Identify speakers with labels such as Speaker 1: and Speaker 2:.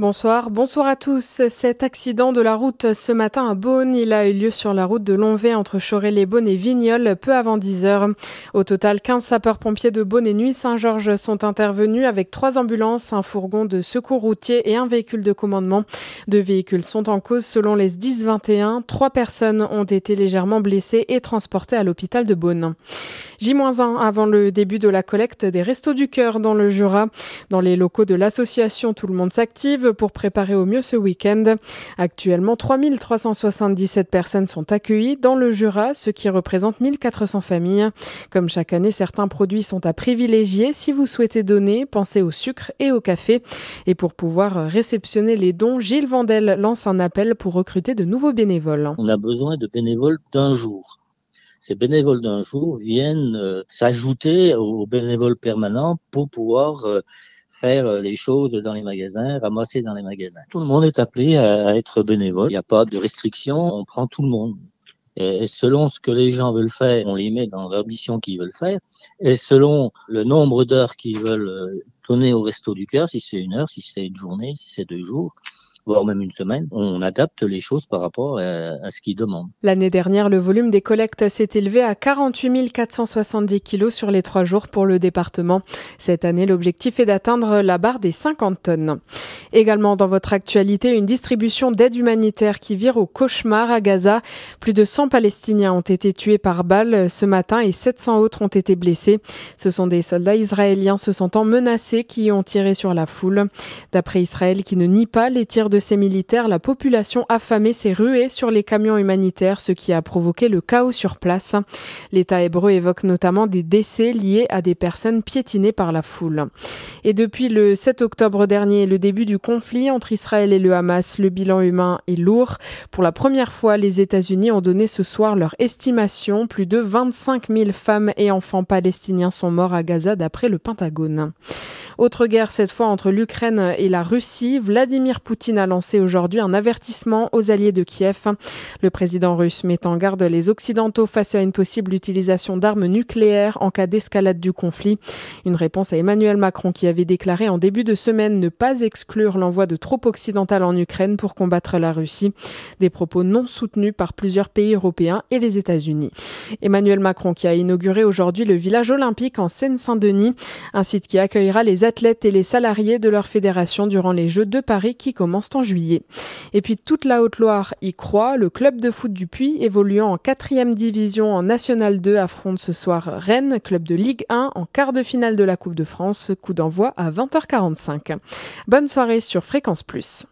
Speaker 1: Bonsoir, bonsoir à tous. Cet accident de la route ce matin à Beaune, il a eu lieu sur la route de Longvé entre Choré-les-Beaune et Vignoles peu avant 10 heures. Au total, 15 sapeurs-pompiers de Beaune et Nuit Saint-Georges sont intervenus avec trois ambulances, un fourgon de secours routier et un véhicule de commandement. Deux véhicules sont en cause selon les 10-21. Trois personnes ont été légèrement blessées et transportées à l'hôpital de Beaune. J-1 avant le début de la collecte des Restos du Cœur dans le Jura. Dans les locaux de l'association Tout le monde s'active pour préparer au mieux ce week-end. Actuellement, 3377 personnes sont accueillies dans le Jura, ce qui représente 1400 familles. Comme chaque année, certains produits sont à privilégier. Si vous souhaitez donner, pensez au sucre et au café. Et pour pouvoir réceptionner les dons, Gilles Vandel lance un appel pour recruter de nouveaux bénévoles.
Speaker 2: On a besoin de bénévoles d'un jour ces bénévoles d'un jour viennent euh, s'ajouter aux bénévoles permanents pour pouvoir euh, faire euh, les choses dans les magasins, ramasser dans les magasins. Tout le monde est appelé à, être bénévole. Il n'y a pas de restriction, on prend tout le monde. Et selon ce que les gens veulent faire, on les met dans l'ambition qu'ils veulent faire. Et selon le nombre d'heures qu'ils veulent donner au resto du cœur, si c'est une heure, si c'est une journée, si c'est deux jours, voire même une semaine, on adapte les choses par rapport à, ce qu'ils demandent.
Speaker 1: L'année dernière, le volume des collectes s'est élevé à 48 470 kilos sur les trois jours pour le département. Cette année, l'objectif est d'atteindre la barre des 50 tonnes. Également dans votre actualité, une distribution d'aide humanitaire qui vire au cauchemar à Gaza. Plus de 100 Palestiniens ont été tués par balles ce matin et 700 autres ont été blessés. Ce sont des soldats israéliens se sentant menacés qui ont tiré sur la foule. D'après Israël qui ne nie pas les tirs de ces militaires, la population affamée s'est ruée sur les camions humanitaires, ce qui a provoqué le chaos sur place. L'État hébreu évoque notamment des décès liés à des personnes piétinées par la foule. Et depuis le 7 octobre dernier, le début du conflit entre Israël et le Hamas, le bilan humain est lourd. Pour la première fois, les États-Unis ont donné ce soir leur estimation. Plus de 25 000 femmes et enfants palestiniens sont morts à Gaza d'après le Pentagone. Autre guerre cette fois entre l'Ukraine et la Russie. Vladimir Poutine a lancé aujourd'hui un avertissement aux alliés de Kiev. Le président russe met en garde les Occidentaux face à une possible utilisation d'armes nucléaires en cas d'escalade du conflit. Une réponse à Emmanuel Macron qui avait déclaré en début de semaine ne pas exclure l'envoi de troupes occidentales en Ukraine pour combattre la Russie. Des propos non soutenus par plusieurs pays européens et les États-Unis. Emmanuel Macron qui a inauguré aujourd'hui le village olympique en Seine-Saint-Denis, un site qui accueillera les athlètes et les salariés de leur fédération durant les Jeux de Paris qui commencent en juillet. Et puis toute la Haute-Loire y croit. Le club de foot du Puy, évoluant en 4 division en National 2, affronte ce soir Rennes, club de Ligue 1, en quart de finale de la Coupe de France. Coup d'envoi à 20h45. Bonne soirée sur Fréquence Plus.